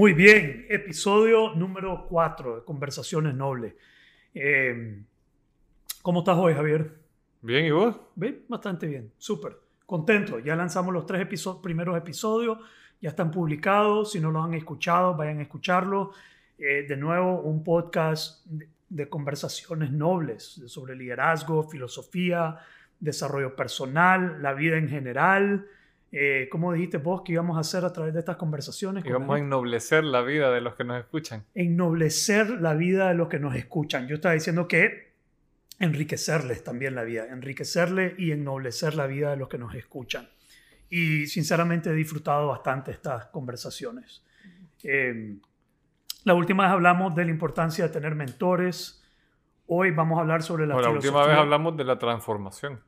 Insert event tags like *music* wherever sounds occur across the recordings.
Muy bien, episodio número 4 de Conversaciones Nobles. Eh, ¿Cómo estás hoy, Javier? Bien, ¿y vos? Bien, bastante bien, súper. Contento, ya lanzamos los tres primeros episodios, ya están publicados, si no los han escuchado, vayan a escucharlo. Eh, de nuevo, un podcast de, de conversaciones nobles sobre liderazgo, filosofía, desarrollo personal, la vida en general. Eh, ¿Cómo dijiste vos que íbamos a hacer a través de estas conversaciones? Y vamos a ennoblecer la vida de los que nos escuchan. Ennoblecer la vida de los que nos escuchan. Yo estaba diciendo que enriquecerles también la vida, enriquecerle y ennoblecer la vida de los que nos escuchan. Y sinceramente he disfrutado bastante estas conversaciones. Eh, la última vez hablamos de la importancia de tener mentores. Hoy vamos a hablar sobre la bueno, La última vez hablamos de la transformación.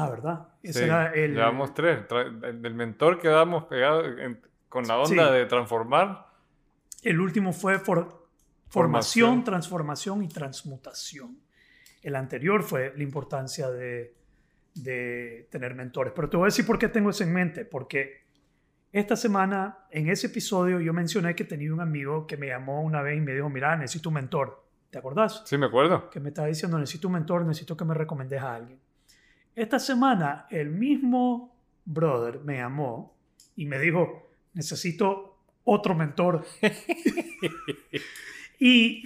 Ah, ¿verdad? Ese era el... Llevamos tres. Del mentor que damos pegado con la onda de transformar. El último fue formación, transformación y transmutación. El anterior fue la importancia de, de tener mentores. Pero te voy a decir por qué tengo eso en mente. Porque esta semana, en ese episodio, yo mencioné que tenía un amigo que me llamó una vez y me dijo, mira, necesito un mentor. ¿Te acordás? Sí, me acuerdo. Que me estaba diciendo, necesito un mentor, necesito que me recomendes a alguien. Esta semana el mismo brother me llamó y me dijo, necesito otro mentor. *laughs* y,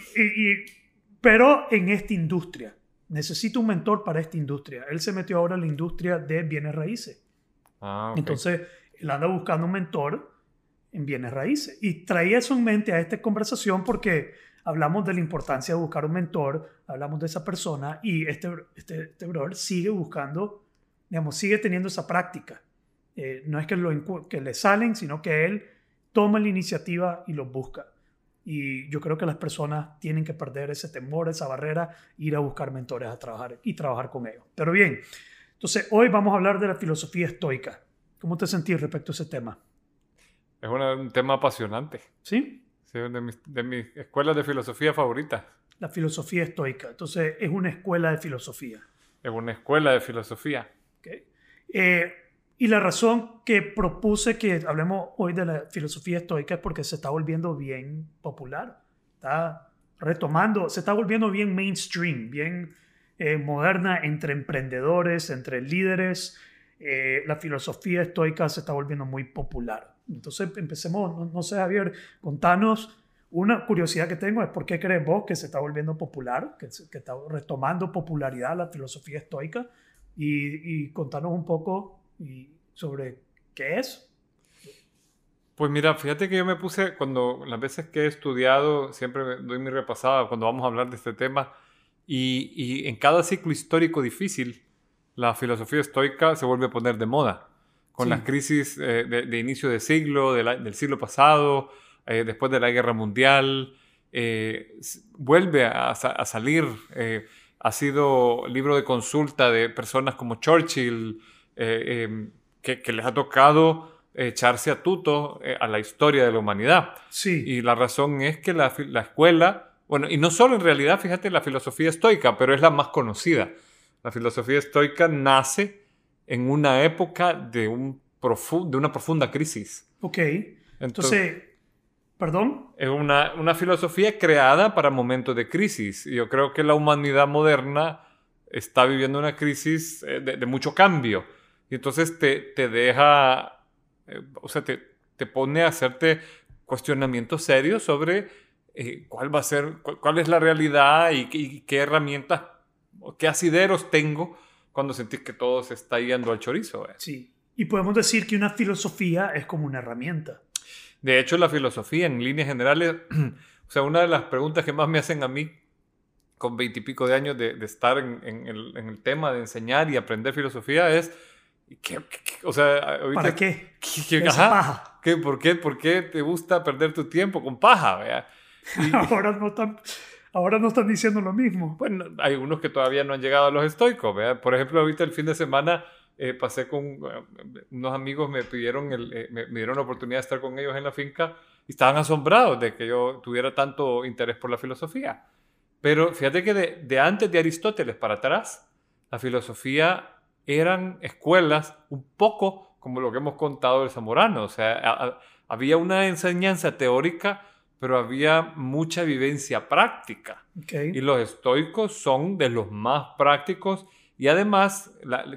pero en esta industria. Necesito un mentor para esta industria. Él se metió ahora en la industria de bienes raíces. Ah, Entonces, él anda buscando un mentor en bienes raíces. Y traía eso en mente a esta conversación porque hablamos de la importancia de buscar un mentor, hablamos de esa persona y este, este, este brother sigue buscando, digamos, sigue teniendo esa práctica. Eh, no es que, lo, que le salen, sino que él toma la iniciativa y los busca. Y yo creo que las personas tienen que perder ese temor, esa barrera, ir a buscar mentores a trabajar y trabajar con ellos. Pero bien, entonces hoy vamos a hablar de la filosofía estoica. ¿Cómo te sentís respecto a ese tema? Es un tema apasionante. ¿Sí? De mis, de escuelas de filosofía favoritas. La filosofía estoica. Entonces, es una escuela de filosofía. Es una escuela de filosofía. Okay. Eh, y la razón que propuse que hablemos hoy de la filosofía estoica es porque se está volviendo bien popular. Está retomando, se está volviendo bien mainstream, bien eh, moderna entre emprendedores, entre líderes. Eh, la filosofía estoica se está volviendo muy popular. Entonces empecemos, no, sé Javier, contanos, una curiosidad que tengo es por qué crees vos que se está volviendo popular, que, que está retomando popularidad la filosofía estoica y, contanos un poco sobre qué es. Pues mira, fíjate que yo me puse, cuando las veces que he estudiado, siempre doy mi repasada cuando vamos a hablar de este tema, y, y en cada ciclo histórico difícil, la filosofía estoica se vuelve a poner de moda con las crisis eh, de, inicio de siglo, del siglo pasado, eh, después de la guerra mundial, eh, vuelve a, salir. ha sido libro de consulta de personas como Churchill, em, que, les ha tocado echarse a tuto a la historia de la humanidad. Sí. Y la razón es que la, la escuela, bueno, y no solo en realidad, fíjate, la filosofía estoica, pero es la más conocida. La filosofía estoica nace en una época de, un de una profunda crisis. Ok. Entonces, ¿perdón? Es una, una, filosofía creada para momentos de crisis. Yo creo que la humanidad moderna está viviendo una crisis eh, de, mucho cambio. Y entonces te, te deja, eh, o sea, te, te, pone a hacerte cuestionamientos serios sobre eh, cuál va a ser, cuál, es la realidad y, y qué herramientas, qué asideros tengo cuando sentís que todo se está yendo al chorizo. ¿eh? Sí, y podemos decir que una filosofía es como una herramienta. De hecho, la filosofía en líneas generales, *clears throat* o sea, una de las preguntas que más me hacen a mí con veintipico de años de, estar en, el, tema de enseñar y aprender filosofía es, ¿qué, o sea, ¿para qué? *laughs* ¿Qué, paja? ¿qué, por, qué, ¿Por qué te gusta perder tu tiempo con paja? *laughs* ahora no están ahora no están diciendo lo mismo. Bueno, hay unos que todavía no han llegado a los estoicos. ¿verdad? Por ejemplo, ahorita el fin de semana eh, pasé con eh, unos amigos, me pidieron, eh, me, dieron la oportunidad de estar con ellos en la finca y estaban asombrados de que yo tuviera tanto interés por la filosofía. Pero fíjate que de antes de Aristóteles para atrás, la filosofía eran escuelas un poco como lo que hemos contado del Zamorano. O sea, había una enseñanza teórica pero había mucha vivencia práctica. Y los estoicos son de los más prácticos y además,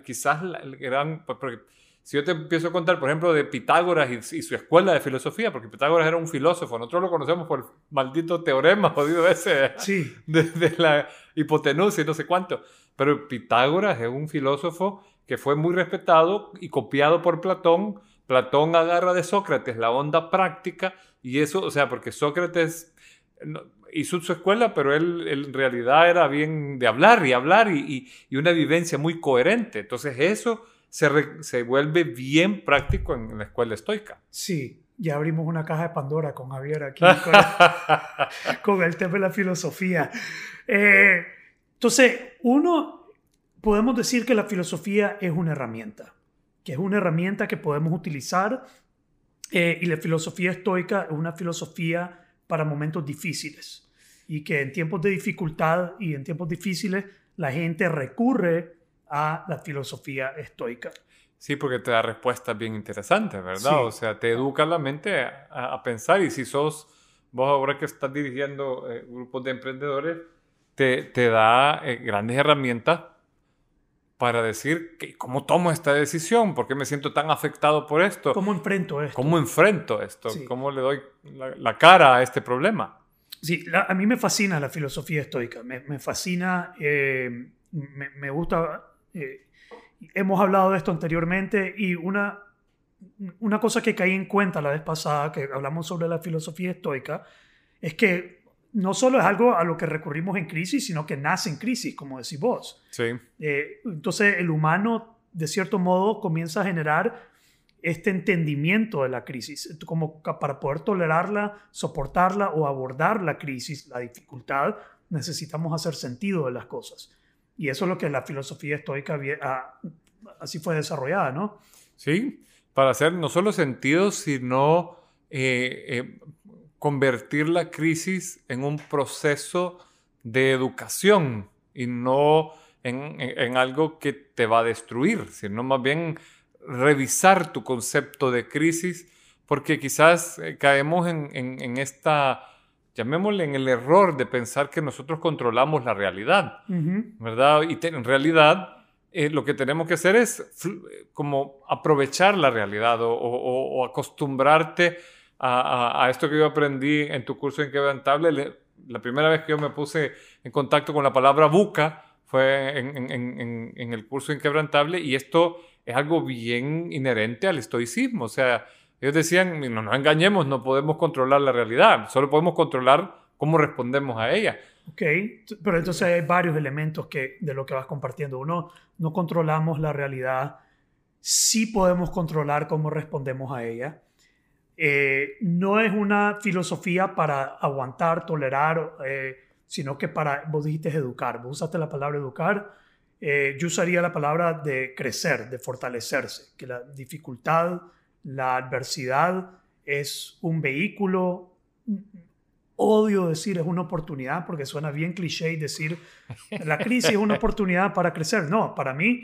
quizás eran, pues, porque si yo te empiezo a contar, por ejemplo, de Pitágoras y, su escuela de filosofía, porque Pitágoras era un filósofo, nosotros lo conocemos por el maldito teorema *laughs* jodido ese de, la hipotenusa y no sé cuánto, pero Pitágoras es un filósofo que fue muy respetado y copiado por Platón. Platón agarra de Sócrates la onda práctica y eso, o sea, porque Sócrates hizo su escuela, pero él, en realidad era bien de hablar y hablar y, y una vivencia muy coherente. Entonces eso se, vuelve bien práctico en, la escuela estoica. Sí, ya abrimos una caja de Pandora con Javier aquí, *laughs* con, el tema de la filosofía. Eh, entonces, uno, podemos decir que la filosofía es una herramienta, que es una herramienta que podemos utilizar eh, y la filosofía estoica es una filosofía para momentos difíciles y que en tiempos de dificultad y en tiempos difíciles la gente recurre a la filosofía estoica. Sí, porque te da respuestas bien interesantes, ¿verdad? O sea, te educa la mente a, pensar y si sos, vos ahora que estás dirigiendo eh, grupos de emprendedores, te, te da eh, grandes herramientas para decir que, cómo tomo esta decisión, por qué me siento tan afectado por esto. ¿Cómo enfrento esto? ¿Cómo enfrento esto? ¿Cómo le doy la, cara a este problema? Sí, a mí me fascina la filosofía estoica, me, me fascina, eh, me, me, gusta eh, hemos hablado de esto anteriormente y una, una cosa que caí en cuenta la vez pasada, que hablamos sobre la filosofía estoica, es que no solo es algo a lo que recurrimos en crisis, sino que nace en crisis, como decís vos. Sí. Eh, entonces el humano, de cierto modo, comienza a generar este entendimiento de la crisis, como para poder tolerarla, soportarla o abordar la crisis, la dificultad, necesitamos hacer sentido de las cosas. Y eso es lo que la filosofía estoica ah, así fue desarrollada, ¿no? Sí, para hacer no solo sentido, sino eh, eh, convertir la crisis en un proceso de educación y no en, algo que te va a destruir, sino más bien revisar tu concepto de crisis, porque quizás eh, caemos en esta llamémosle en el error de pensar que nosotros controlamos la realidad, ¿verdad? Y en realidad eh, lo que tenemos que hacer es como aprovechar la realidad o, acostumbrarte a, esto que yo aprendí en tu curso inquebrantable. la primera vez que yo me puse en contacto con la palabra buca fue en, el curso inquebrantable y esto es algo bien inherente al estoicismo, o sea, ellos decían, no nos engañemos, no podemos controlar la realidad, solo podemos controlar cómo respondemos a ella. Ok, pero entonces hay varios elementos que, de lo que vas compartiendo. Uno, no controlamos la realidad, sí podemos controlar cómo respondemos a ella. Eh, no es una filosofía para aguantar, tolerar, eh, sino que para, vos dijiste educar, vos usaste la palabra educar, eh, yo usaría la palabra de crecer, de fortalecerse, que la dificultad la adversidad es un vehículo. Odio decir es una oportunidad porque suena bien cliché decir la crisis es una oportunidad para crecer. No, para mí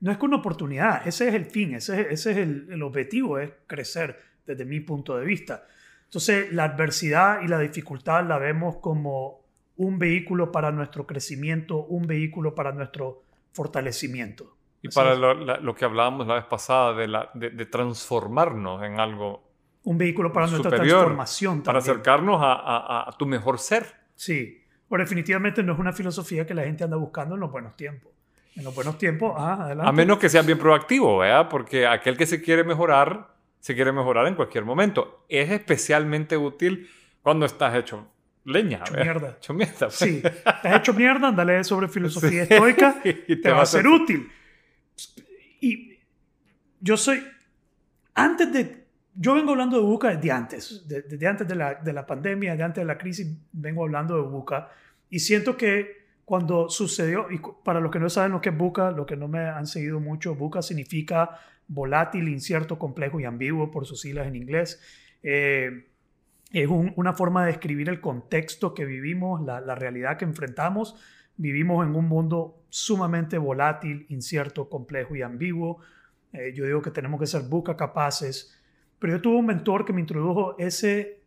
no es que una oportunidad, ese es el fin, ese, ese es el, el objetivo, es crecer desde mi punto de vista. Entonces, la adversidad y la dificultad la vemos como un vehículo para nuestro crecimiento, un vehículo para nuestro fortalecimiento. Y para lo, que hablábamos la vez pasada de, la, de, transformarnos en algo. Un vehículo para nuestra transformación. Para acercarnos a, a, tu mejor ser. Sí. Pero definitivamente no es una filosofía que la gente anda buscando en los buenos tiempos. En los buenos tiempos, ah, adelante. A menos que sea bien proactivo, ¿verdad? Porque aquel que se quiere mejorar, se quiere mejorar en cualquier momento. Es especialmente útil cuando estás hecho leña. Hecho mierda. Hecho mierda. Pues. Sí. Estás hecho mierda, andale sobre filosofía estoica *laughs* y te, va a ser útil. Y yo soy, antes de, yo vengo hablando de Buca desde antes, desde antes de la, de la pandemia, desde antes de la crisis, vengo hablando de Buca y siento que cuando sucedió, y para los que no saben lo que es Buca, lo que no me han seguido mucho, Buca significa volátil, incierto, complejo y ambiguo por sus siglas en inglés. Eh, es una forma de describir el contexto que vivimos, la, la realidad que enfrentamos Vivimos en un mundo sumamente volátil, incierto, complejo y ambiguo. Eh, yo digo que tenemos que ser buca capaces. Pero yo tuve un mentor que me introdujo ese,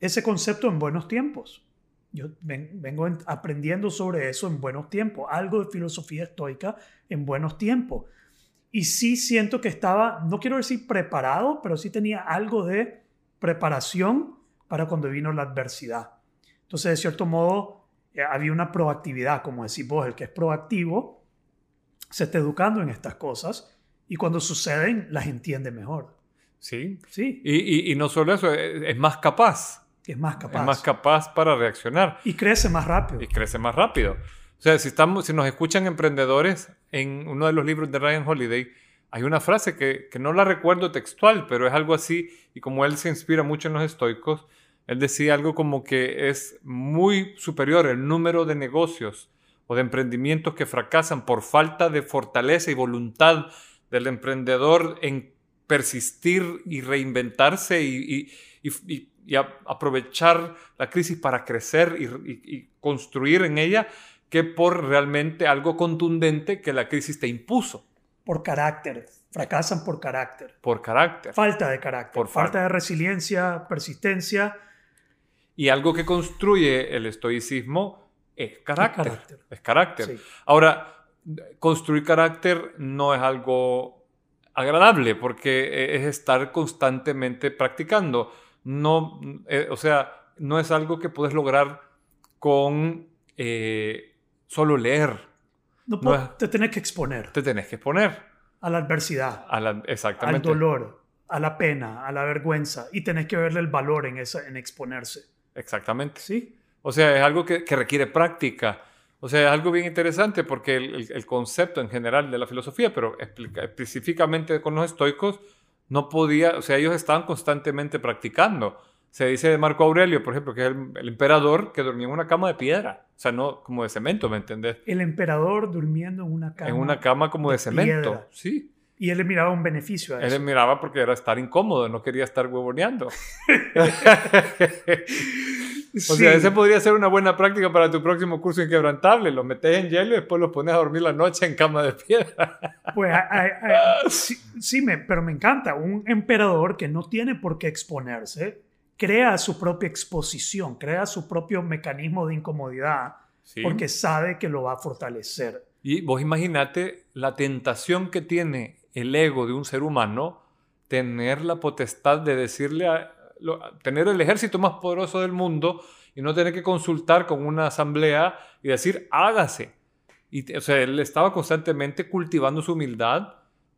ese concepto en buenos tiempos. Yo vengo aprendiendo sobre eso en buenos tiempos, algo de filosofía estoica en buenos tiempos. Y sí siento que estaba, no quiero decir preparado, pero sí tenía algo de preparación para cuando vino la adversidad. Entonces, de cierto modo, eh, había una proactividad, como decís vos, el que es proactivo se está educando en estas cosas y cuando suceden las entiende mejor. Sí. Sí. Y, y, no solo eso, es, más capaz. Es más capaz. Es más capaz para reaccionar. Y crece más rápido. Y crece más rápido. O sea, si, estamos, si nos escuchan emprendedores, en uno de los libros de Ryan Holiday, hay una frase que, que, no la recuerdo textual, pero es algo así, y como él se inspira mucho en los estoicos, él decía algo como que es muy superior el número de negocios o de emprendimientos que fracasan por falta de fortaleza y voluntad del emprendedor en persistir y reinventarse y, aprovechar la crisis para crecer y, construir en ella que por realmente algo contundente que la crisis te impuso. Por carácter, fracasan por carácter. Por carácter. Falta de carácter. Por falta de resiliencia, persistencia. Y algo que construye el estoicismo es carácter. Es carácter. Ahora, construir carácter no es algo agradable porque e, es estar constantemente practicando. No, eh, o sea, no es algo que puedes lograr con eh, solo leer. No, te tenés que exponer. Te tenés que exponer. A la adversidad. A la, exactamente. Al dolor, a la pena, a la vergüenza. Y tenés que verle el valor en, esa, en exponerse. Exactamente. Sí. O sea, es algo que, que requiere práctica. O sea, es algo bien interesante porque el, concepto en general de la filosofía, pero específicamente con los estoicos, no podía, o sea, ellos estaban constantemente practicando. Se dice de Marco Aurelio, por ejemplo, que es el, emperador que dormía en una cama de piedra, o sea, no como de cemento, ¿me entendés? El emperador durmiendo en una cama. En una cama como de, cemento, sí. Y él le miraba un beneficio a eso. Él le miraba porque era estar incómodo, no quería estar huevoneando. *laughs* O sea, ese podría ser una buena práctica para tu próximo curso inquebrantable. Lo metes en hielo y después lo pones a dormir la noche en cama de piedra. Pues *laughs* sí, me, pero me encanta. Un emperador que no tiene por qué exponerse, crea su propia exposición, crea su propio mecanismo de incomodidad, porque sabe que lo va a fortalecer. Y vos imaginate la tentación que tiene el ego de un ser humano tener la potestad de decirle a, tener el ejército más poderoso del mundo y no tener que consultar con una asamblea y decir, hágase. Y, o sea, él estaba constantemente cultivando su humildad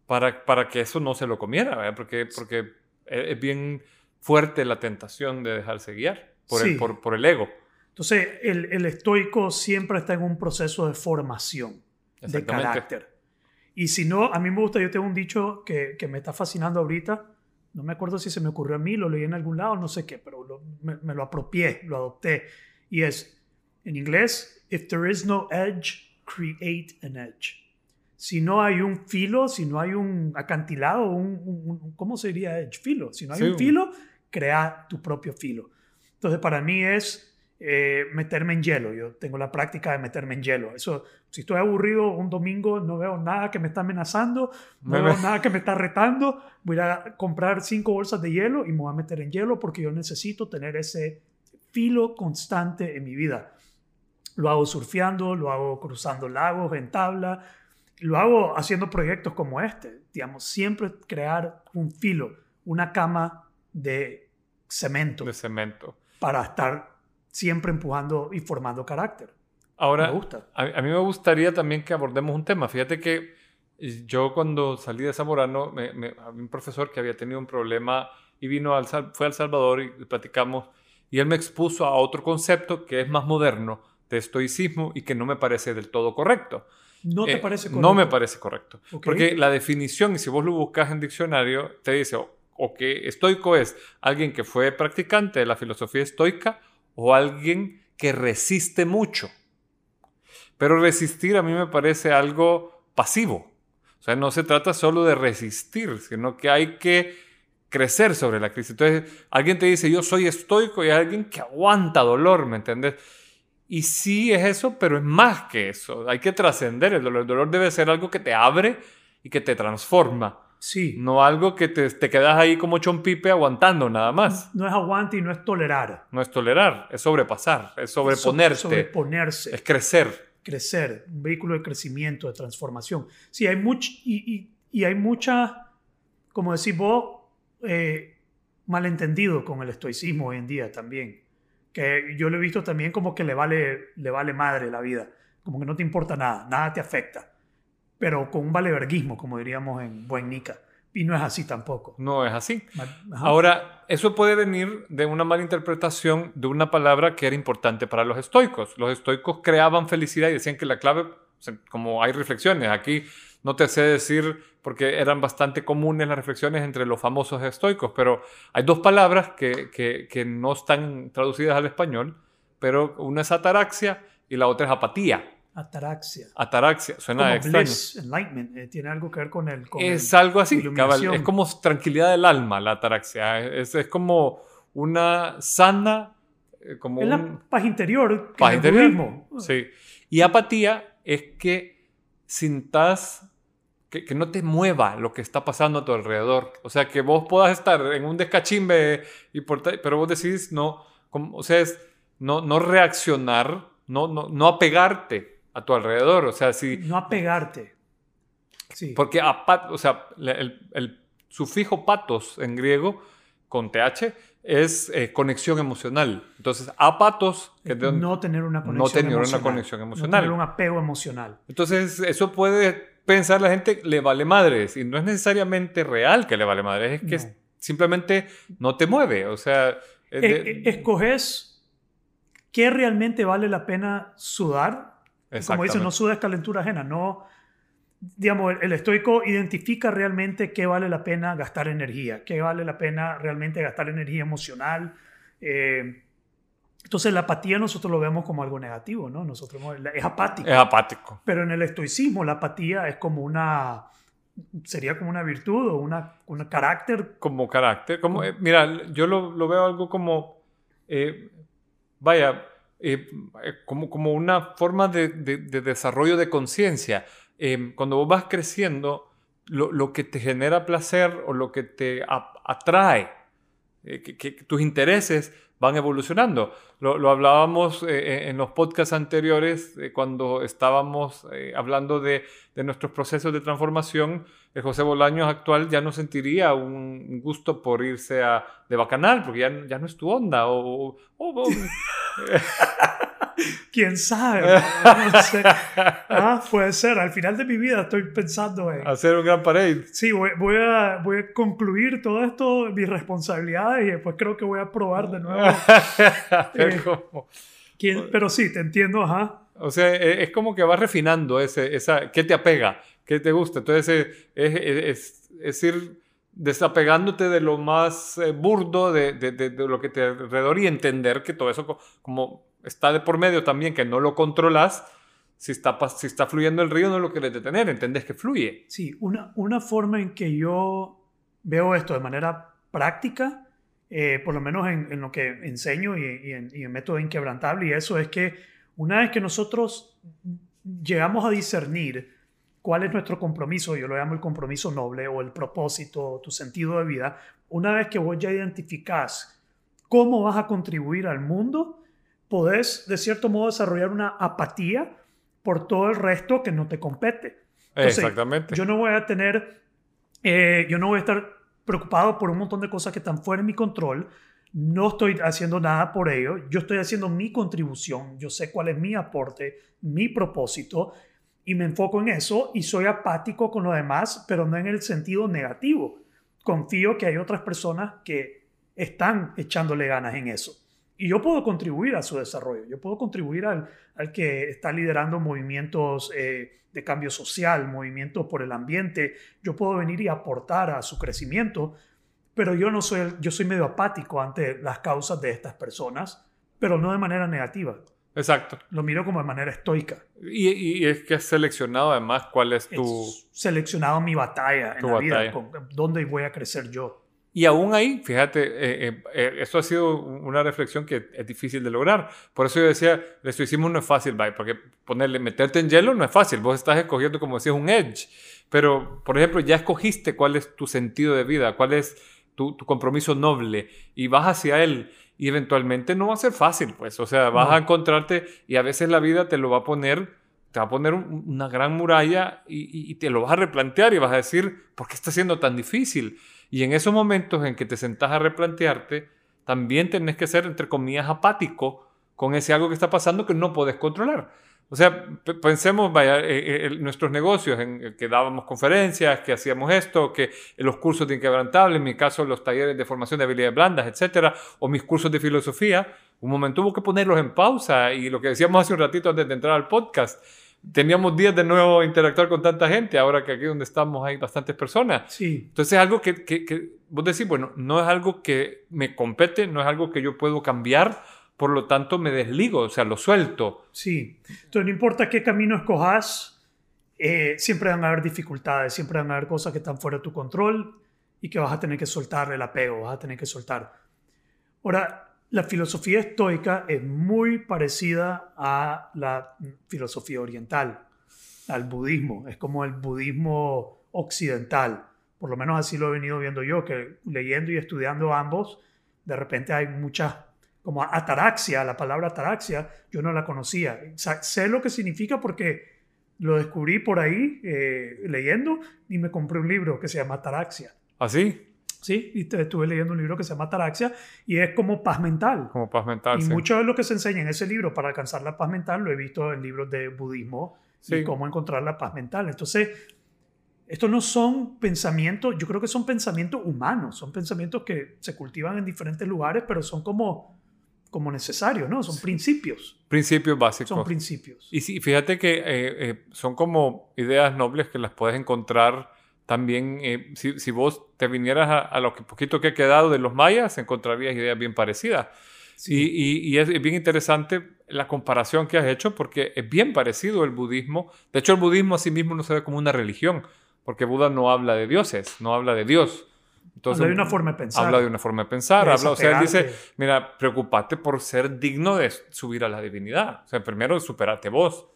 para, para que eso no se lo comiera, porque, porque es bien fuerte la tentación de dejarse guiar por, el, por, por el ego. Entonces, el, el, estoico siempre está en un proceso de formación de carácter. Y si no, a mí me gusta, yo tengo un dicho que, que me está fascinando ahorita, no me acuerdo si se me ocurrió a mí, lo leí en algún lado, no sé qué, pero me, lo apropié, lo adopté. Y es, en inglés, if there is no edge, create an edge. Si no hay un filo, si no hay un acantilado, un, ¿cómo se diría edge? Filo. Si no hay un filo, crea tu propio filo. Entonces, para mí es eh, meterme en hielo. Yo tengo la práctica de meterme en hielo. Eso, si estoy aburrido un domingo, no veo nada que me está amenazando, no veo nada que me está retando, voy a comprar cinco bolsas de hielo y me voy a meter en hielo porque yo necesito tener ese filo constante en mi vida. Lo hago surfeando, lo hago cruzando lagos en tabla, lo hago haciendo proyectos como este. Digamos, siempre crear un filo, una cama de cemento. De cemento. Para estar siempre empujando y formando carácter. Ahora, A, mí me gustaría también que abordemos un tema. Fíjate que yo cuando salí de Zamorano, me, había un profesor que había tenido un problema y vino al, fue a El Salvador y platicamos y él me expuso a otro concepto que es más moderno de estoicismo y que no me parece del todo correcto. ¿No te eh, parece correcto? No me parece correcto. Porque la definición, y si vos lo buscas en diccionario, te dice o que estoico es alguien que fue practicante de la filosofía estoica o alguien que resiste mucho. Pero resistir a mí me parece algo pasivo. O sea, no se trata solo de resistir, sino que hay que crecer sobre la crisis. Entonces, alguien te dice, yo soy estoico y hay alguien que aguanta dolor, ¿me entiendes? Y sí es eso, pero es más que eso. Hay que trascender el dolor. El dolor debe ser algo que te abre y que te transforma. Sí. No algo que te, te quedas ahí como chompipe aguantando nada más. No es aguante y no es tolerar. No es tolerar, es sobrepasar, es sobreponerte. sobreponerse. Es crecer. Crecer, un vehículo de crecimiento, de transformación. Sí, hay mucho, y, y, hay mucha, como decís vos, eh, malentendido con el estoicismo hoy en día también. Que yo lo he visto también como que le vale, le vale madre la vida. Como que no te importa nada, nada te afecta pero con un valeverguismo, como diríamos en buen nica. Y no es así tampoco. No es así. Ahora, eso puede venir de una mala interpretación de una palabra que era importante para los estoicos. Los estoicos creaban felicidad y decían que la clave, como hay reflexiones, aquí no te sé decir porque eran bastante comunes las reflexiones entre los famosos estoicos, pero hay dos palabras que, que, que no están traducidas al español, pero una es ataraxia y la otra es apatía. Ataraxia. Ataraxia, suena extraño. enlightenment, eh, tiene algo que ver con el. es algo así, es como tranquilidad del alma la ataraxia. Es, es como una sana. Eh, como es la paz interior. Paz interior. Sí. Y apatía es que sintas que, que, no te mueva lo que está pasando a tu alrededor. O sea, que vos puedas estar en un descachimbe, y pero vos decís no, o sea, es no, no reaccionar, no, no, no apegarte a tu alrededor. O sea, si... No apegarte. Sí. Porque, o sea, el, sufijo patos en griego, con TH, es eh, conexión emocional. Entonces, apatos... no tener una conexión no tener emocional. una conexión emocional. No tener un apego emocional. Entonces, eso puede pensar la gente, le vale madres. Y no es necesariamente real que le vale madres, es que simplemente no te mueve. O sea... E, e, escoges qué realmente vale la pena sudar como dice, no sudes calentura ajena. No, digamos, el, estoico identifica realmente qué vale la pena gastar energía, qué vale la pena realmente gastar energía emocional. Eh, entonces la apatía nosotros lo vemos como algo negativo, ¿no? Nosotros es apático. Es apático. Pero en el estoicismo la apatía es como una sería como una virtud o una, un carácter. Como carácter. Como, eh, mira, yo lo, lo, veo algo como, eh, vaya, eh, eh, como, como una forma de, de, desarrollo de conciencia. Eh, cuando vos vas creciendo, lo, lo, que te genera placer o lo que te atrae, que, tus intereses van evolucionando. Lo, lo hablábamos en los podcasts anteriores cuando estábamos hablando de, de, nuestros procesos de transformación. El José Bolaños actual ya no sentiría un gusto por irse a, de bacanal porque ya, ya no es tu onda. o, o *laughs* ¿Quién sabe? *laughs* Ah, puede ser. Al final de mi vida estoy pensando en... Hacer un gran parade. Sí, voy, a, voy a concluir todo esto, mis responsabilidades, y después creo que voy a probar de nuevo. *laughs* Eh, pero sí, te entiendo, ajá. O sea, e, es como que vas refinando ese, esa, qué te apega, qué te gusta. Entonces, es, es, es ir desapegándote de lo más eh, burdo de, de, de, lo que te alrededor y entender que todo eso como está de por medio también, que no lo controlas, si está, si está fluyendo el río no lo quieres detener, entendés que fluye. Sí, una, una forma en que yo veo esto de manera práctica, eh, por lo menos en, lo que enseño y, en, y en método inquebrantable, y eso es que una vez que nosotros llegamos a discernir cuál es nuestro compromiso, yo lo llamo el compromiso noble o el propósito, tu sentido de vida, una vez que vos ya identificás cómo vas a contribuir al mundo, podés de cierto modo desarrollar una apatía por todo el resto que no te compete. Exactamente. Yo no voy a tener, eh, yo no voy a estar preocupado por un montón de cosas que están fuera de mi control. No estoy haciendo nada por ello. Yo estoy haciendo mi contribución. Yo sé cuál es mi aporte, mi propósito y me enfoco en eso y soy apático con lo demás, pero no en el sentido negativo. Confío que hay otras personas que están echándole ganas en eso. Y yo puedo contribuir a su desarrollo, yo puedo contribuir al, al que está liderando movimientos eh, de cambio social, movimientos por el ambiente, yo puedo venir y aportar a su crecimiento, pero yo no soy, yo soy medio apático ante las causas de estas personas, pero no de manera negativa. Exacto. Lo miro como de manera estoica. Y, y es que has seleccionado además cuál es tu... seleccionado mi batalla en la vida, con, dónde voy a crecer yo. Y aún ahí, fíjate, eh, eh, eh, esto ha sido una reflexión que es difícil de lograr. Por eso yo decía, el estoicismo no es fácil, bye, porque ponerle, meterte en hielo no es fácil. Vos estás escogiendo, como decías, un edge. Pero, por ejemplo, ya escogiste cuál es tu sentido de vida, cuál es tu, compromiso noble y vas hacia él. Y eventualmente no va a ser fácil, pues. O sea, vas a encontrarte y a veces la vida te lo va a poner, te va a poner una gran muralla y, y te lo vas a replantear y vas a decir, ¿por qué está siendo tan difícil? Y en esos momentos en que te sentás a replantearte, también tenés que ser, entre comillas, apático con ese algo que está pasando que no puedes controlar. O sea, pensemos, vaya, eh, eh, nuestros negocios, en que dábamos conferencias, que hacíamos esto, que los cursos de inquebrantable, en mi caso los talleres de formación de habilidades blandas, etcétera, o mis cursos de filosofía, un momento hubo que ponerlos en pausa y lo que decíamos hace un ratito antes de entrar al podcast, teníamos días de nuevo interactuar con tanta gente, ahora que aquí donde estamos hay bastantes personas. Sí. Entonces es algo que, que, que, vos decís, bueno, no es algo que me compete, no es algo que yo puedo cambiar, por lo tanto me desligo, o sea, lo suelto. Sí. Entonces no importa qué camino escojas, eh, siempre van a haber dificultades, siempre van a haber cosas que están fuera de tu control y que vas a tener que soltar el apego, vas a tener que soltar. Ahora, la filosofía estoica es muy parecida a la filosofía oriental, al budismo. Es como el budismo occidental. Por lo menos así lo he venido viendo yo, que leyendo y estudiando ambos, de repente hay muchas, como ataraxia, la palabra ataraxia, yo no la conocía. sé lo que significa porque lo descubrí por ahí eh, leyendo y me compré un libro que se llama Ataraxia. ¿Ah, sí? Sí, y estuve leyendo un libro que se llama Ataraxia y es como paz mental. Como paz mental. Y mucho de lo que se enseña en ese libro para alcanzar la paz mental lo he visto en libros de budismo y cómo encontrar la paz mental. Entonces, estos no son pensamientos, yo creo que son pensamientos humanos, son pensamientos que se cultivan en diferentes lugares, pero son como, como necesarios, ¿no? Son principios. Principios básicos. Son principios. Y sí, fíjate que eh, eh, son como ideas nobles que las puedes encontrar también, eh, si, si, vos te vinieras a, lo que poquito que ha quedado de los mayas, encontrarías ideas bien parecidas. Y, y, es bien interesante la comparación que has hecho porque es bien parecido el budismo. De hecho, el budismo a sí mismo no se ve como una religión, porque Buda no habla de dioses, no habla de Dios. Entonces, habla de una forma de pensar. Habla de una forma de pensar. Habla, o sea, él dice, mira, preocupate por ser digno de subir a la divinidad. O sea, primero superate vos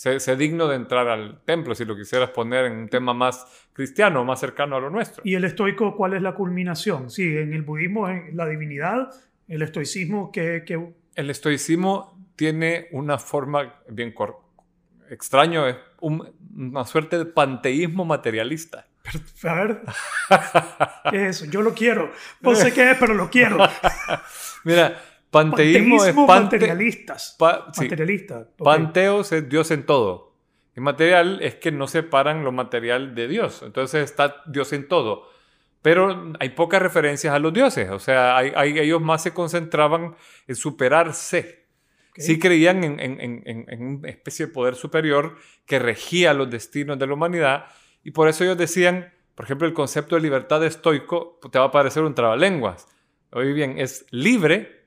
sé, digno de entrar al templo, si lo quisieras poner en un tema más cristiano, más cercano a lo nuestro. ¿Y el estoico cuál es la culminación? Sí, en el budismo es la divinidad, el estoicismo que... que... El estoicismo tiene una forma bien extraño, es una suerte de panteísmo materialista. A ver, ¿qué es eso? Yo lo quiero. No sé qué es, pero lo quiero. *laughs* Mira, Panteísmo, es materialistas. materialista. Panteos es Dios en todo. Y material es que no separan lo material de Dios. Entonces está Dios en todo. Pero hay pocas referencias a los dioses. O sea, hay, ellos más se concentraban en superarse. Sí creían en, en, en, una especie de poder superior que regía los destinos de la humanidad. Y por eso ellos decían, por ejemplo, el concepto de libertad estoico te va a parecer un trabalenguas. Oye bien, es libre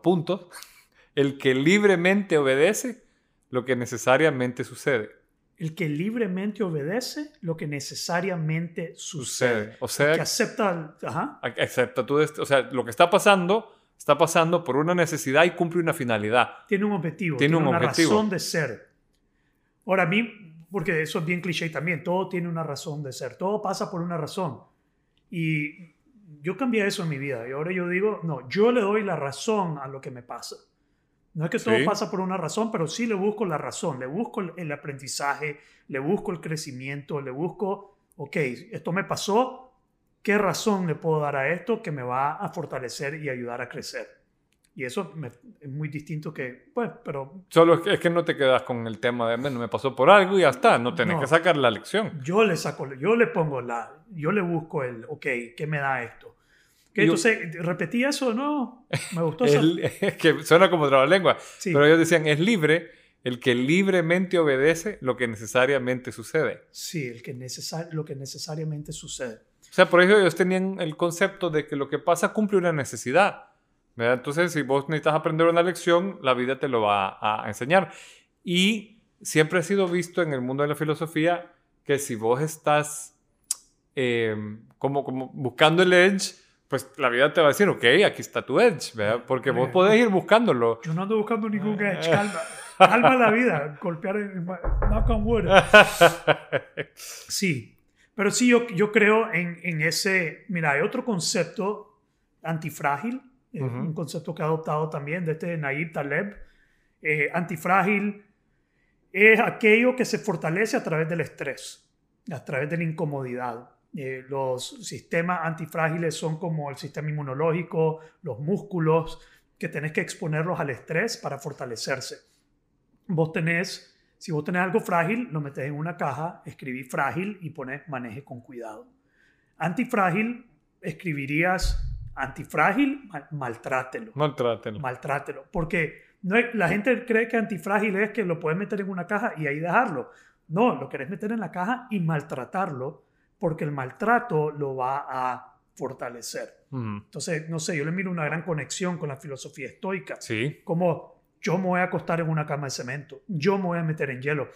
puntos, *laughs* el que libremente obedece lo que necesariamente sucede. El que libremente obedece lo que necesariamente sucede. O sea, que acepta, ajá. acepta todo esto. O sea, lo que está pasando está pasando por una necesidad y cumple una finalidad. Tiene un objetivo, tiene, una razón de ser. Ahora a mí, porque eso es bien cliché también, todo tiene una razón de ser, todo pasa por una razón. Y yo cambié eso en mi vida y ahora yo digo, no, yo le doy la razón a lo que me pasa. No es que todo pasa por una razón, pero sí le busco la razón, le busco el aprendizaje, le busco el crecimiento, le busco, ok, esto me pasó, ¿qué razón le puedo dar a esto que me va a fortalecer y ayudar a crecer? Y eso es muy distinto que, pues, pero... Solo es que, no te quedas con el tema de, bueno, me pasó por algo y ya está, no tenés que sacar la lección. Yo le saco, yo le pongo la, yo le busco el, ok, ¿qué me da esto? Que entonces, repetí eso, ¿no? Me gustó *laughs* eso. es que suena como trabalengua, sí. pero ellos decían, es libre el que libremente obedece lo que necesariamente sucede. Sí, el que necesar, lo que necesariamente sucede. O sea, por eso ellos tenían el concepto de que lo que pasa cumple una necesidad. Entonces, si vos necesitas aprender una lección, la vida te lo va a, enseñar. Y siempre ha sido visto en el mundo de la filosofía que si vos estás eh, como, como buscando el edge, pues la vida te va a decir, ok, aquí está tu edge, ¿verdad? Porque vos podés ir buscándolo. Yo no ando buscando ningún *laughs* edge, calma. Calma la vida, golpear en knock on wood. *laughs* Sí, pero sí yo, yo creo en, en ese, mira, hay otro concepto antifrágil, un concepto que ha adoptado también de este Naib Taleb. Eh, antifrágil es aquello que se fortalece a través del estrés, a través de la incomodidad. Eh, los sistemas antifrágiles son como el sistema inmunológico, los músculos, que tenés que exponerlos al estrés para fortalecerse. Vos tenés, si vos tenés algo frágil, lo metés en una caja, escribí frágil y pones maneje con cuidado. Antifrágil, escribirías antifrágil, maltrátelo. Maltrátelo. Maltrátelo. Porque no la gente cree que antifrágil es que lo puedes meter en una caja y ahí dejarlo. No, lo querés meter en la caja y maltratarlo porque el maltrato lo va a fortalecer. Entonces, no sé, yo le miro una gran conexión con la filosofía estoica. Sí. Como yo me voy a acostar en una cama de cemento, yo me voy a meter en hielo,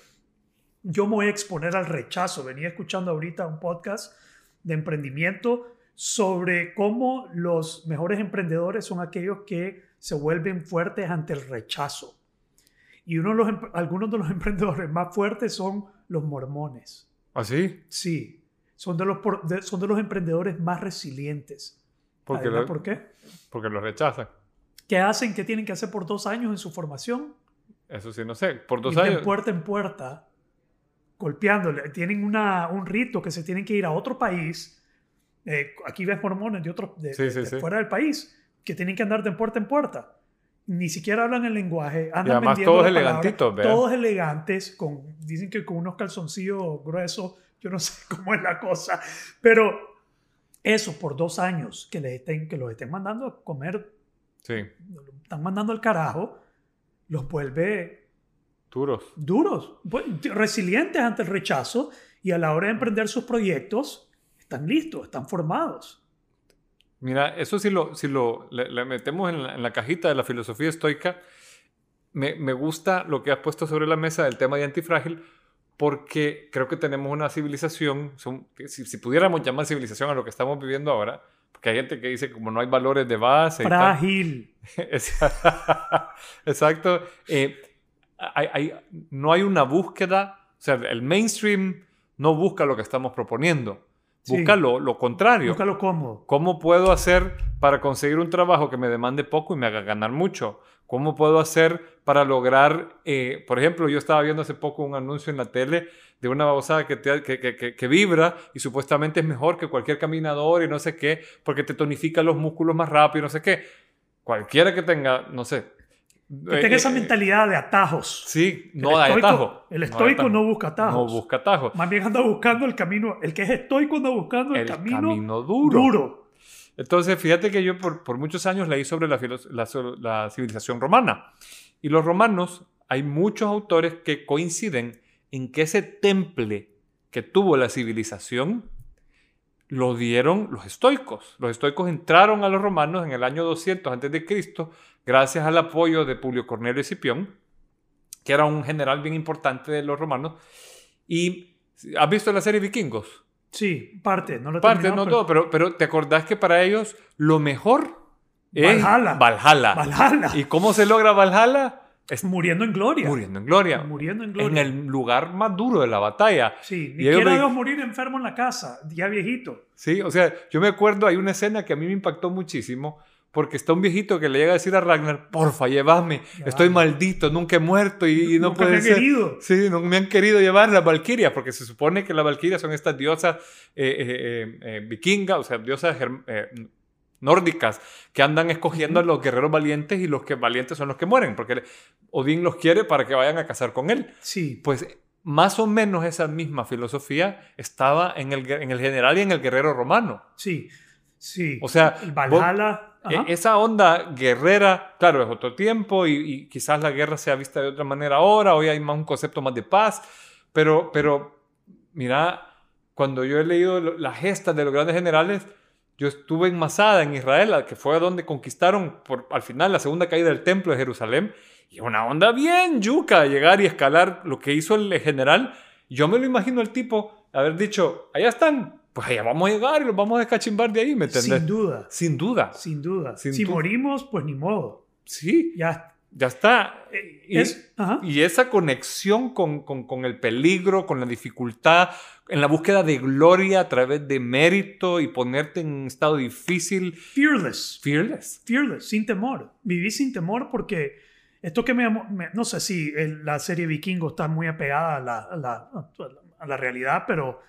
yo me voy a exponer al rechazo. Venía escuchando ahorita un podcast de emprendimiento sobre cómo los mejores emprendedores son aquellos que se vuelven fuertes ante el rechazo. Y uno de los, algunos de los *laughs* emprendedores más fuertes son los mormones. ¿Ah, sí? Sí son de los, son de los emprendedores más resilientes. ¿Por qué? Porque los rechazan. ¿Qué hacen? ¿Qué tienen que hacer por dos años en su formación? Eso sí, no sé. Por dos y años. De puerta en puerta, golpeándole. Tienen una, un rito que se tienen que ir a otro país. Eh, aquí ves mormones de, otro, de, fuera del país que tienen que andar de puerta en puerta. Ni siquiera hablan el lenguaje. Andan y además todos elegantitos, Todos elegantes, con, dicen que con unos calzoncillos gruesos yo no *laughs* sé cómo es la cosa, pero eso por dos años que, les estén, que los estén mandando a comer, sí. están mandando al carajo, los vuelve duros. Duros, pues, resilientes ante el rechazo y a la hora de emprender sus proyectos están listos, están formados. Mira, eso si lo, si lo le, metemos en la, cajita de la filosofía estoica, me, me, gusta lo que has puesto sobre la mesa del tema de antifrágil, porque creo que tenemos una civilización, si, pudiéramos llamar civilización a lo que estamos viviendo ahora, porque hay gente que dice como no hay valores de base. Frágil. *laughs* *laughs* Exacto. Eh, hay, no hay una búsqueda, o sea, el mainstream no busca lo que estamos proponiendo. Busca lo, lo, contrario. Busca lo cómodo. ¿Cómo puedo hacer para conseguir un trabajo que me demande poco y me haga ganar mucho? ¿Cómo puedo hacer para lograr, eh, por ejemplo, yo estaba viendo hace poco un anuncio en la tele de una babosada que, que, que, vibra y supuestamente es mejor que cualquier caminador y no sé qué, porque te tonifica los músculos más rápido y no sé qué. Cualquiera que tenga, no sé. Que tenga esa eh, mentalidad de atajos. Sí, no hay atajo. El estoico no, busca atajos. No busca atajos. Más bien anda buscando el camino. El que es estoico anda buscando el, camino, camino duro. duro. Entonces, fíjate que yo por, muchos años leí sobre la, la, civilización romana. Y los romanos, hay muchos autores que coinciden en que ese temple que tuvo la civilización lo dieron los estoicos. Los estoicos entraron a los romanos en el año 200 a.C. gracias al apoyo de Publio Cornelio Escipión, que era un general bien importante de los romanos. ¿Y has visto la serie Vikingos? Sí, parte, no lo Parte, no todo, pero, pero te acordás que para ellos lo mejor es Valhalla. Valhalla. Valhalla. ¿Y cómo se logra Valhalla? Es muriendo en gloria. Muriendo en gloria. Muriendo en gloria. En el lugar más duro de la batalla. Sí, ni quiero morir enfermo en la casa, ya viejito. Sí, o sea, yo me acuerdo, hay una escena que a mí me impactó muchísimo, porque está un viejito que le llega a decir a Ragnar, porfa, llévame, estoy maldito, nunca he muerto y, no puede me han querido. Sí, no me han querido llevar las valquirias, porque se supone que las valquirias son estas diosas eh, eh, eh, vikingas, o sea, diosas nórdicas, que andan escogiendo a los guerreros valientes y los que valientes son los que mueren, porque Odín los quiere para que vayan a casar con él. Sí. Pues más o menos esa misma filosofía estaba en el, en el general y en el guerrero romano. Sí, sí. O sea, el Valhalla e, esa onda guerrera, claro, es otro tiempo y, quizás la guerra sea vista de otra manera ahora, hoy hay más un concepto más de paz, pero, pero mira, cuando yo he leído las gestas de los grandes generales, yo estuve en Masada, en Israel, que fue donde conquistaron por, al final la segunda caída del templo de Jerusalén, y una onda bien yuca, llegar y escalar lo que hizo el general. Yo me lo imagino el tipo haber dicho, allá están, pues allá vamos a llegar y los vamos a descachimbar de ahí, ¿me entiendes? Sin duda. Sin duda. Sin duda. si morimos, pues ni modo. Sí. Ya, ya está. Y, y esa conexión con, con, con, el peligro, con la dificultad, en la búsqueda de gloria a través de mérito y ponerte en un estado difícil. Fearless. Fearless. Fearless, sin temor. Viví sin temor porque esto que me, no sé si la serie Vikingo está muy apegada a la, a la, a la realidad, pero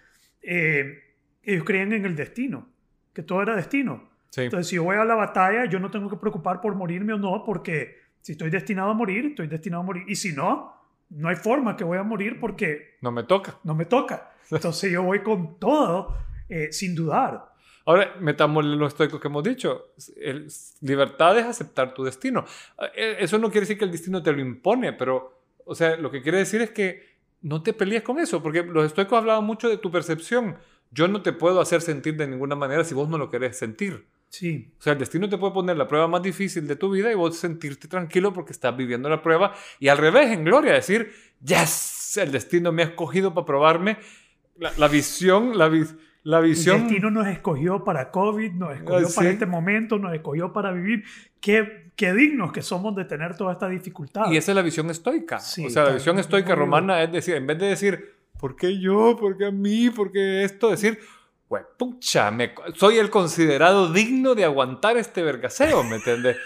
eh, ellos creían en el destino, que todo era destino. Entonces, si yo voy a la batalla, yo no tengo que preocupar por morirme o no, porque si estoy destinado a morir, estoy destinado a morir. Y si no, no hay forma que voy a morir porque... No me toca. No me toca. Entonces yo voy con todo eh, sin dudar. Ahora, metamos los estoicos que hemos dicho. El, libertad es aceptar tu destino. Eh, eso no quiere decir que el destino te lo impone, pero, o sea, lo que quiere decir es que no te pelees con eso, porque los estoicos hablaban mucho de tu percepción. Yo no te puedo hacer sentir de ninguna manera si vos no lo querés sentir. Sí. O sea, el destino te puede poner la prueba más difícil de tu vida y vos sentirte tranquilo porque estás viviendo la prueba y al revés, en gloria, decir, yes, el destino me ha escogido para probarme. La, visión, la, la visión... El destino nos escogió para COVID, nos escogió para este momento, nos escogió para vivir. Qué, qué dignos que somos de tener toda esta dificultad. Y esa es la visión estoica. o sea, la visión estoica romana es decir, en vez de decir, ¿por qué yo? ¿Por qué a mí? ¿Por qué esto? Decir, pucha, me, soy el considerado digno de aguantar este vergaseo, ¿me entiendes?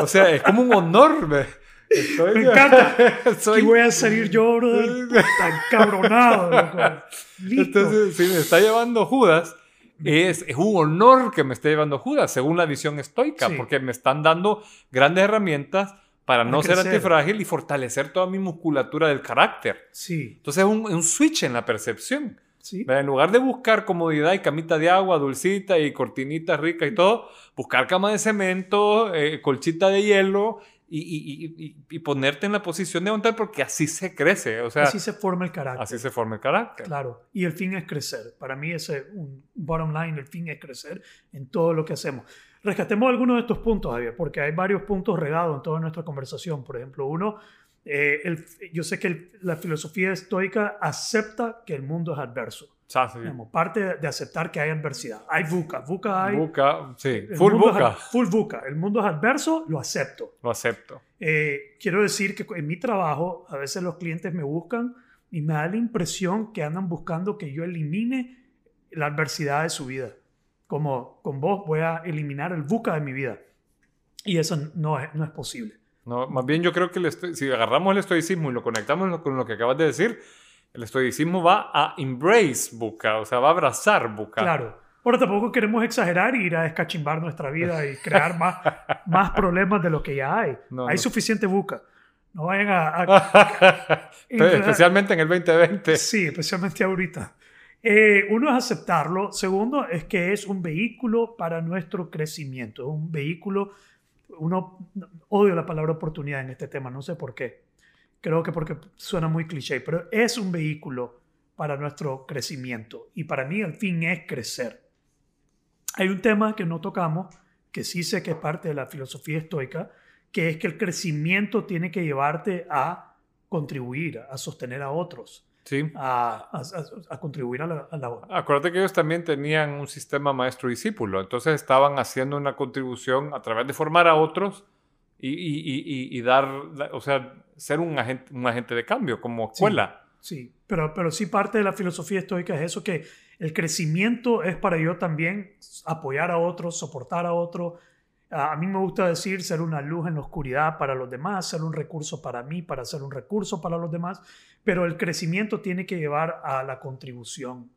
O sea, es como un honor, ¿me? me *laughs* encanta. Soy... Voy a salir yo, brother, *laughs* tan cabronado. Entonces, si me está llevando Judas, es, es, un honor que me esté llevando Judas, según la visión estoica, porque me están dando grandes herramientas para, no ser antifrágil y fortalecer toda mi musculatura del carácter. Sí. Entonces es un, un switch en la percepción. Sí. En lugar de buscar comodidad y camita de agua, dulcita y cortinita rica y todo, buscar cama de cemento, eh, colchita de hielo y, y, ponerte en la posición de aguantar porque así se crece. O sea, así se forma el carácter. Así se forma el carácter. Claro, y el fin es crecer. Para mí ese un bottom line, el fin es crecer en todo lo que hacemos. Rescatemos algunos de estos puntos, Javier, porque hay varios puntos regados en toda nuestra conversación. Por ejemplo, uno, eh, el, yo sé que la filosofía estoica acepta que el mundo es adverso. Ah, parte de aceptar que hay adversidad. Hay buca, buca hay. Buca, sí, full buca. full buca. El mundo es adverso, lo acepto. Lo acepto. Eh, quiero decir que en mi trabajo, a veces los clientes me buscan y me da la impresión que andan buscando que yo elimine la adversidad de su vida. Como con vos voy a eliminar el buca de mi vida. Y eso no es, no es posible. No, más bien yo creo que si agarramos el estoicismo y lo conectamos con lo que acabas de decir, el estoicismo va a embrace Buca, o sea, va a abrazar Buca. Claro. Pero tampoco queremos exagerar y ir a descachimbar nuestra vida y crear más, *laughs* más problemas de lo que ya hay. hay suficiente Buca. No vayan a... *laughs* *laughs* especialmente en el 2020. Sí, especialmente ahorita. Eh, uno es aceptarlo. Segundo es que es un vehículo para nuestro crecimiento. Un vehículo... Uno odio la palabra oportunidad en este tema, no sé por qué creo que porque suena muy cliché, pero es un vehículo para nuestro crecimiento y para mí el fin es crecer. Hay un tema que no tocamos, que sí sé que es parte de la filosofía estoica, que es que el crecimiento tiene que llevarte a contribuir, a sostener a otros. Sí. A, a, contribuir a la, a Acuérdate que ellos también tenían un sistema maestro-discípulo, entonces estaban haciendo una contribución a través de formar a otros y, y, y, dar, o sea, ser un agente, un agente de cambio como escuela. Sí, pero, pero sí parte de la filosofía estoica es eso, que el crecimiento es para yo también apoyar a otros, soportar a otros. A mí me gusta decir ser una luz en la oscuridad para los demás, ser un recurso para mí, para ser un recurso para los demás, pero el crecimiento tiene que llevar a la contribución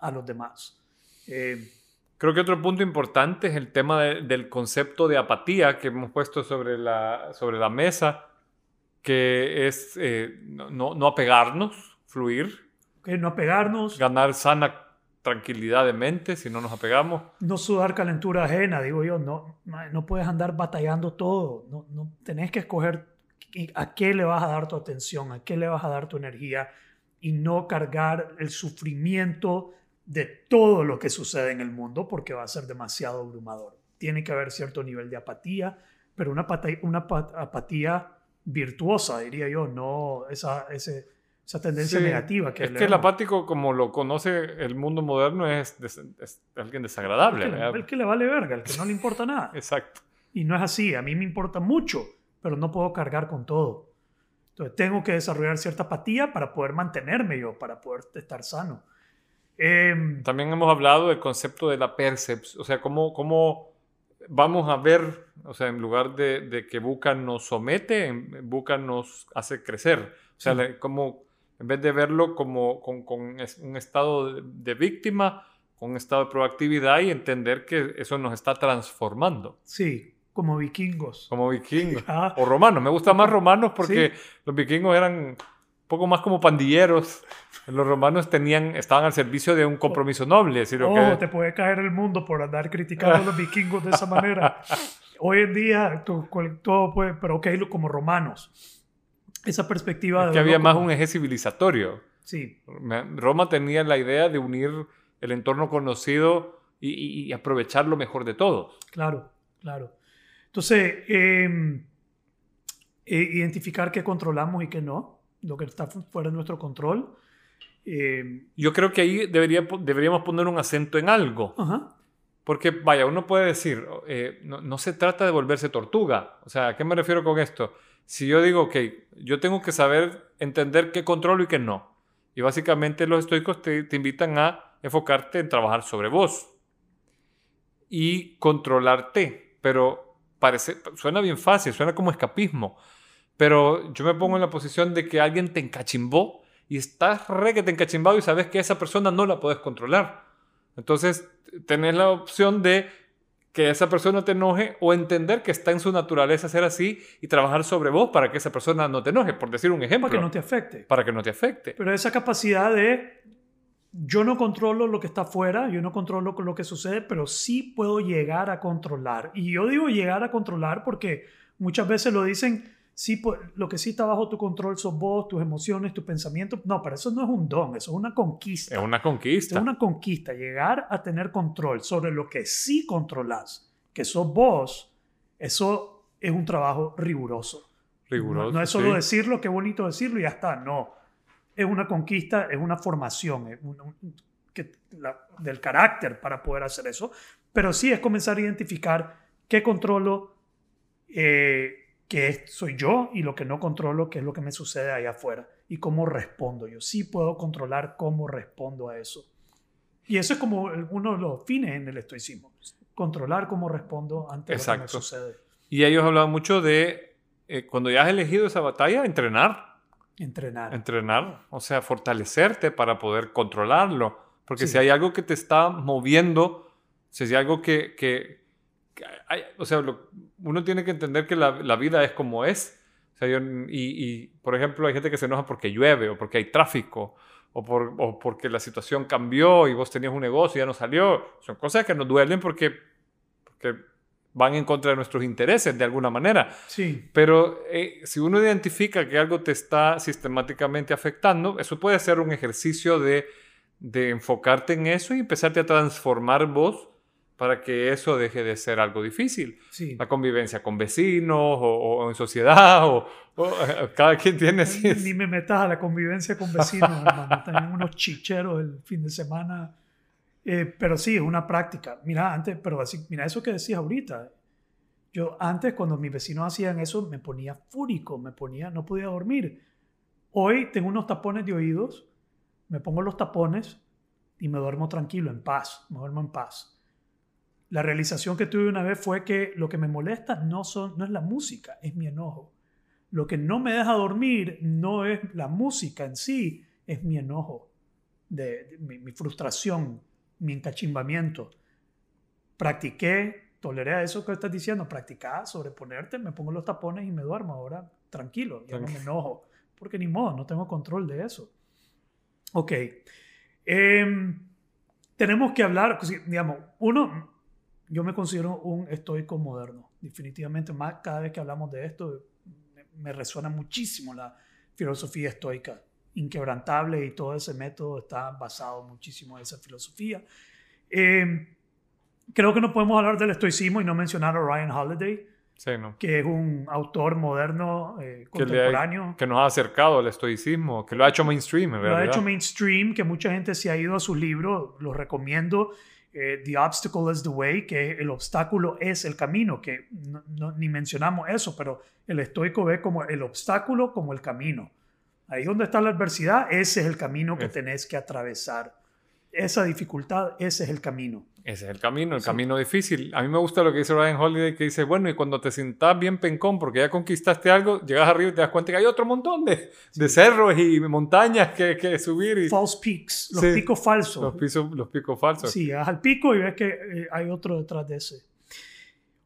a los demás. Eh, Creo que otro punto importante es el tema del concepto de apatía que hemos puesto sobre la, sobre la mesa, que es eh, no, no, apegarnos, fluir. Okay, no apegarnos. Ganar sana tranquilidad de mente si no nos apegamos. No sudar calentura ajena, digo yo, no, no puedes andar batallando todo, no, no tenés que escoger a qué le vas a dar tu atención, a qué le vas a dar tu energía y no cargar el sufrimiento de todo lo que sucede en el mundo porque va a ser demasiado abrumador. Tiene que haber cierto nivel de apatía, pero una apatía, una apatía virtuosa, diría yo, no esa, ese esa tendencia negativa. Que es que el apático, como lo conoce el mundo moderno, es, alguien desagradable. El que, el que, le vale verga, el que no le importa nada. *laughs* Exacto. Y no es así. A mí me importa mucho, pero no puedo cargar con todo. Entonces tengo que desarrollar cierta apatía para poder mantenerme yo, para poder estar sano. Em, También hemos hablado del concepto de la percepción, o sea, cómo, cómo vamos a ver, o sea, en lugar de, de que Buca nos somete, Buca nos hace crecer. O sea, como en vez de verlo como con, con un estado de, de, víctima, con un estado de proactividad y entender que eso nos está transformando. Sí, como vikingos. Como vikingos. Ah. O romanos. Me gustan más romanos porque los vikingos eran un poco más como pandilleros. Los romanos tenían, estaban al servicio de un compromiso noble. oh, que... te puede caer el mundo por andar criticando a los vikingos de esa manera. *laughs* Hoy en día todo puede, pero ok, como romanos. Esa perspectiva... Es que había más un eje civilizatorio. Sí. Roma tenía la idea de unir el entorno conocido y, y aprovechar lo mejor de todos. Claro, claro. Entonces, em, e identificar qué controlamos y qué no, lo que está fuera de nuestro control. Em, Yo creo que ahí debería, deberíamos poner un acento en algo. Porque, vaya, uno puede decir, eh, no, se trata de volverse tortuga. O sea, ¿a qué me refiero con esto? Si yo digo, ok, yo tengo que saber entender qué controlo y qué no. Y básicamente los estoicos te, invitan a enfocarte en trabajar sobre vos y controlarte. Pero parece, suena bien fácil, suena como escapismo, pero yo me pongo en la posición de que alguien te encachimbó y estás re que te encachimbado y sabes que esa persona no la puedes controlar. Entonces, tenés la opción de que esa persona te enoje o entender que está en su naturaleza ser así y trabajar sobre vos para que esa persona no te enoje, por decir un ejemplo. Para que no te afecte. Para que no te afecte. Pero esa capacidad de yo no controlo lo que está afuera, yo no controlo lo que sucede, pero sí puedo llegar a controlar. Y yo digo llegar a controlar porque muchas veces lo dicen, sí, lo que sí está bajo tu control son vos, tus emociones, tus pensamientos. No, pero eso no es un don, eso es una conquista. Es una conquista. Es una conquista, llegar a tener control sobre lo que sí controlas, que sos vos, eso es un trabajo riguroso. Riguroso. No, es solo decirlo, qué bonito decirlo y ya está, no es una conquista, es una formación que, del carácter para poder hacer eso, pero sí es comenzar a identificar qué controlo, eh, qué soy yo y lo que no controlo, qué es lo que me sucede ahí afuera y cómo respondo yo. Sí puedo controlar cómo respondo a eso. Y eso es como uno de los fines en el estoicismo, controlar cómo respondo ante lo que me sucede. Y ellos hablaban mucho de, eh, cuando ya has elegido esa batalla, entrenar Entrenar. Entrenar, o sea, fortalecerte para poder controlarlo. Porque si hay algo que te está moviendo, si hay algo que... que, hay, o sea, uno tiene que entender que la, la vida es como es. O sea, y, y, por ejemplo, hay gente que se enoja porque llueve o porque hay tráfico o, por, o porque la situación cambió y vos tenías un negocio y ya no salió. Son cosas que nos duelen porque, porque van en contra de nuestros intereses de alguna manera. Sí. Pero eh, si uno identifica que algo te está sistemáticamente afectando, eso puede ser un ejercicio de, de enfocarte en eso y empezarte a transformar vos para que eso deje de ser algo difícil. Sí. La convivencia con vecinos o, en sociedad, o, *laughs* cada quien tiene... Ni, me metas a la convivencia con vecinos, *laughs* hermano. Tenemos unos chicheros el fin de semana eh, pero sí, es una práctica. Mira, antes, pero así, mira eso que decías ahorita. Yo antes, cuando mis vecinos hacían eso, me ponía fúrico, me ponía, no podía dormir. Hoy tengo unos tapones de oídos, me pongo los tapones y me duermo tranquilo, en paz, me duermo en paz. La realización que tuve una vez fue que lo que me molesta no, son, no es la música, es mi enojo. Lo que no me deja dormir no es la música en sí, es mi enojo, de, mi frustración, mi encachimbamiento. Practiqué, toleré eso que estás diciendo, practicaba sobreponerte, me pongo los tapones y me duermo ahora tranquilo, ya no me enojo, porque ni modo, no tengo control de eso. Ok. Em, tenemos que hablar, pues, digamos, uno, yo me considero un estoico moderno, definitivamente, más cada vez que hablamos de esto, me resuena muchísimo la filosofía estoica inquebrantable y todo ese método está basado muchísimo en esa filosofía. Eh, creo que no podemos hablar del estoicismo y no mencionar a Ryan Holiday. que es un autor moderno, eh, contemporáneo. Que, nos ha acercado al estoicismo, que lo ha hecho mainstream, en Lo ha hecho mainstream, que mucha gente se ha ido a sus libros, los recomiendo. Eh, the Obstacle is the Way, que el obstáculo es el camino, que ni mencionamos eso, pero el estoico ve como el obstáculo como el camino. Ahí donde está la adversidad, ese es el camino que tenés que atravesar. Esa dificultad, ese es el camino. Ese es el camino, el camino difícil. A mí me gusta lo que dice Ryan Holiday, que dice, bueno, y cuando te sientas bien pencón porque ya conquistaste algo, llegas arriba y te das cuenta que hay otro montón de, de cerros y montañas que, que subir. Y... False peaks, los picos falsos. Los, pisos, los picos falsos. Sí, vas al pico y ves que eh, hay otro detrás de ese.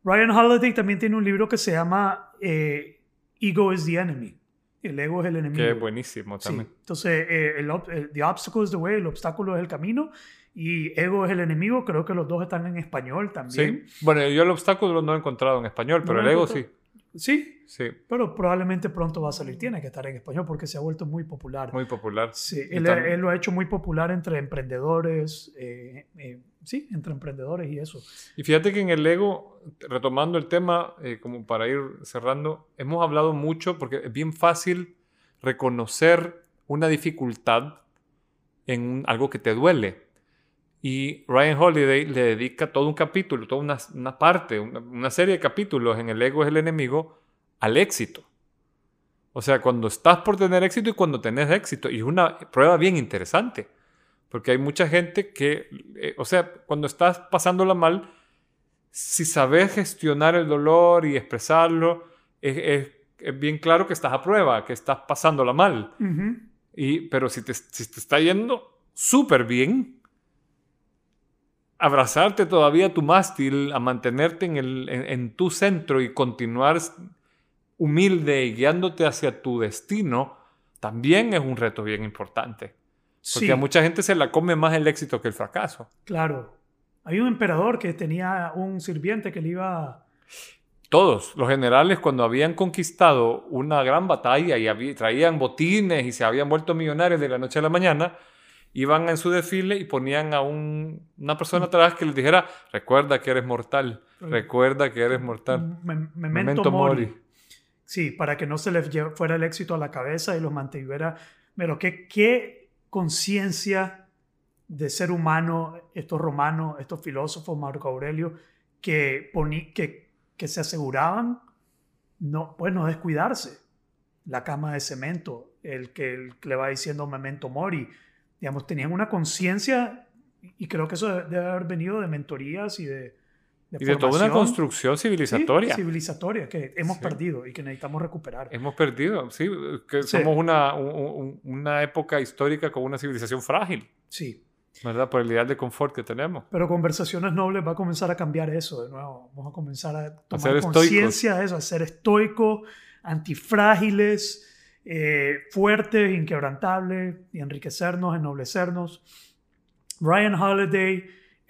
Ryan Holiday también tiene un libro que se llama eh, Ego is the Enemy. El ego es el enemigo. Que es buenísimo también. Entonces, eh, el, the obstacle is the way, el obstáculo es el camino y ego es el enemigo. Creo que los dos están en español también. Sí. Bueno, yo el obstáculo no he encontrado en español, pero el ego sí. Sí, sí. Pero probablemente pronto va a salir. Tiene que estar en español porque se ha vuelto muy popular. Muy popular. Sí, él, él lo ha hecho muy popular entre emprendedores. Eh, eh, sí, entre emprendedores y eso. Y fíjate que en el ego, retomando el tema, eh, como para ir cerrando, hemos hablado mucho porque es bien fácil reconocer una dificultad en algo que te duele. Y Ryan Holiday le dedica todo un capítulo, toda una, una parte, una, serie de capítulos en El ego es el enemigo al éxito. O sea, cuando estás por tener éxito y cuando tenés éxito. Y es una prueba bien interesante. Porque hay mucha gente que, eh, o sea, cuando estás pasándola mal, si sabes gestionar el dolor y expresarlo, es, es, bien claro que estás a prueba, que estás pasándola mal. y, pero si te, si te está yendo súper bien, abrazarte todavía tu mástil, a mantenerte en, el, en, tu centro y continuar humilde y guiándote hacia tu destino, también es un reto bien importante. Porque a mucha gente se la come más el éxito que el fracaso. Claro. Hay un emperador que tenía un sirviente que le iba... Todos, los generales cuando habían conquistado una gran batalla y traían botines y se habían vuelto millonarios de la noche a la mañana, iban en su desfile y ponían a una persona atrás que les dijera, recuerda que eres mortal, recuerda que eres mortal. memento, mori. Sí, para que no se les fuera el éxito a la cabeza y los mantuviera. Pero qué, qué conciencia de ser humano estos romanos, estos filósofos, Marco Aurelio, que, que, que se aseguraban no, pues no descuidarse. La cama de cemento, el que, le va diciendo memento mori, digamos, tenían una conciencia y creo que eso debe haber venido de mentorías y de... De y de toda una construcción civilizatoria. civilizatoria que hemos perdido y que necesitamos recuperar. Hemos perdido, sí, que somos una, una época histórica con una civilización frágil. Sí. ¿Verdad? Por el ideal de confort que tenemos. Pero Conversaciones Nobles va a comenzar a cambiar eso de nuevo. Vamos a comenzar a tomar conciencia de eso, a ser estoicos, antifrágiles, eh, fuertes, inquebrantables y enriquecernos, ennoblecernos. Ryan Holiday,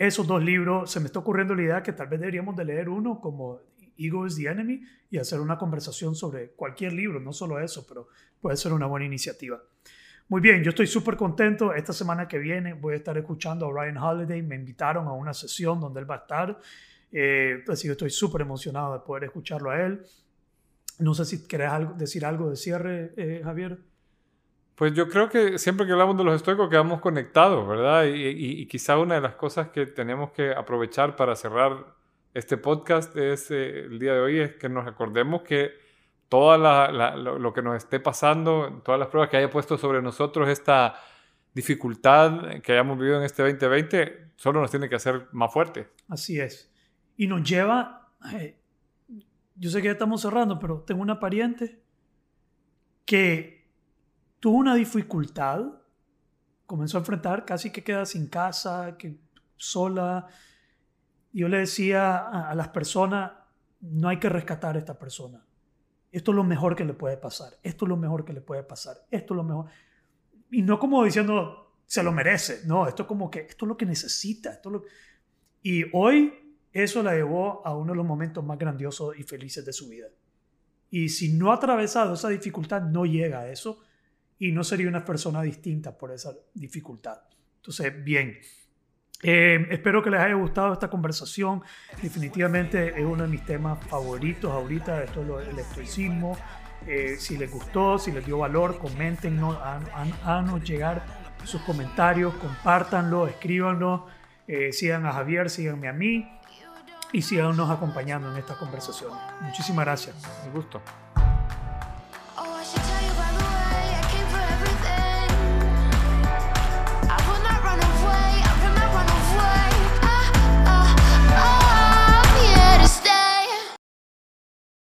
esos dos libros, se me está ocurriendo la idea que tal vez deberíamos de leer uno como Ego is the Enemy y hacer una conversación sobre cualquier libro, no solo eso, pero puede ser una buena iniciativa. Muy bien, yo estoy súper contento. Esta semana que viene voy a estar escuchando a Ryan Holiday. Me invitaron a una sesión donde él va a estar. Eh, así que estoy súper emocionado de poder escucharlo a él. No sé si querés decir algo de cierre, eh, Javier. Pues yo creo que siempre que hablamos de los estoicos quedamos conectados, ¿verdad? Y, quizá una de las cosas que tenemos que aprovechar para cerrar este podcast es, eh, el día de hoy es que nos recordemos que todo lo, que nos esté pasando, todas las pruebas que haya puesto sobre nosotros esta dificultad que hayamos vivido en este 2020, solo nos tiene que hacer más fuertes. Así es. Y nos lleva, eh, yo sé que ya estamos cerrando, pero tengo una pariente que tuvo una dificultad, comenzó a enfrentar, casi que queda sin casa, que sola. Yo le decía a, las personas, no hay que rescatar a esta persona. Esto es lo mejor que le puede pasar. Esto es lo mejor que le puede pasar. Esto es lo mejor. Y no como diciendo, se lo merece. No, esto es como que, esto es lo que necesita. Esto lo... Y hoy eso la llevó a uno de los momentos más grandiosos y felices de su vida. Y si no ha atravesado esa dificultad, no llega a eso y no sería una persona distinta por esa dificultad. Entonces, bien, Eh, espero que les haya gustado esta conversación. Definitivamente es uno de mis temas favoritos ahorita, esto es lo, el estoicismo. Eh, si les gustó, si les dio valor, coméntenos, háganos llegar sus comentarios, compártanlo, escríbanos, eh, sigan a Javier, síganme a mí y síganos acompañando en esta conversación. Muchísimas gracias. Un gusto.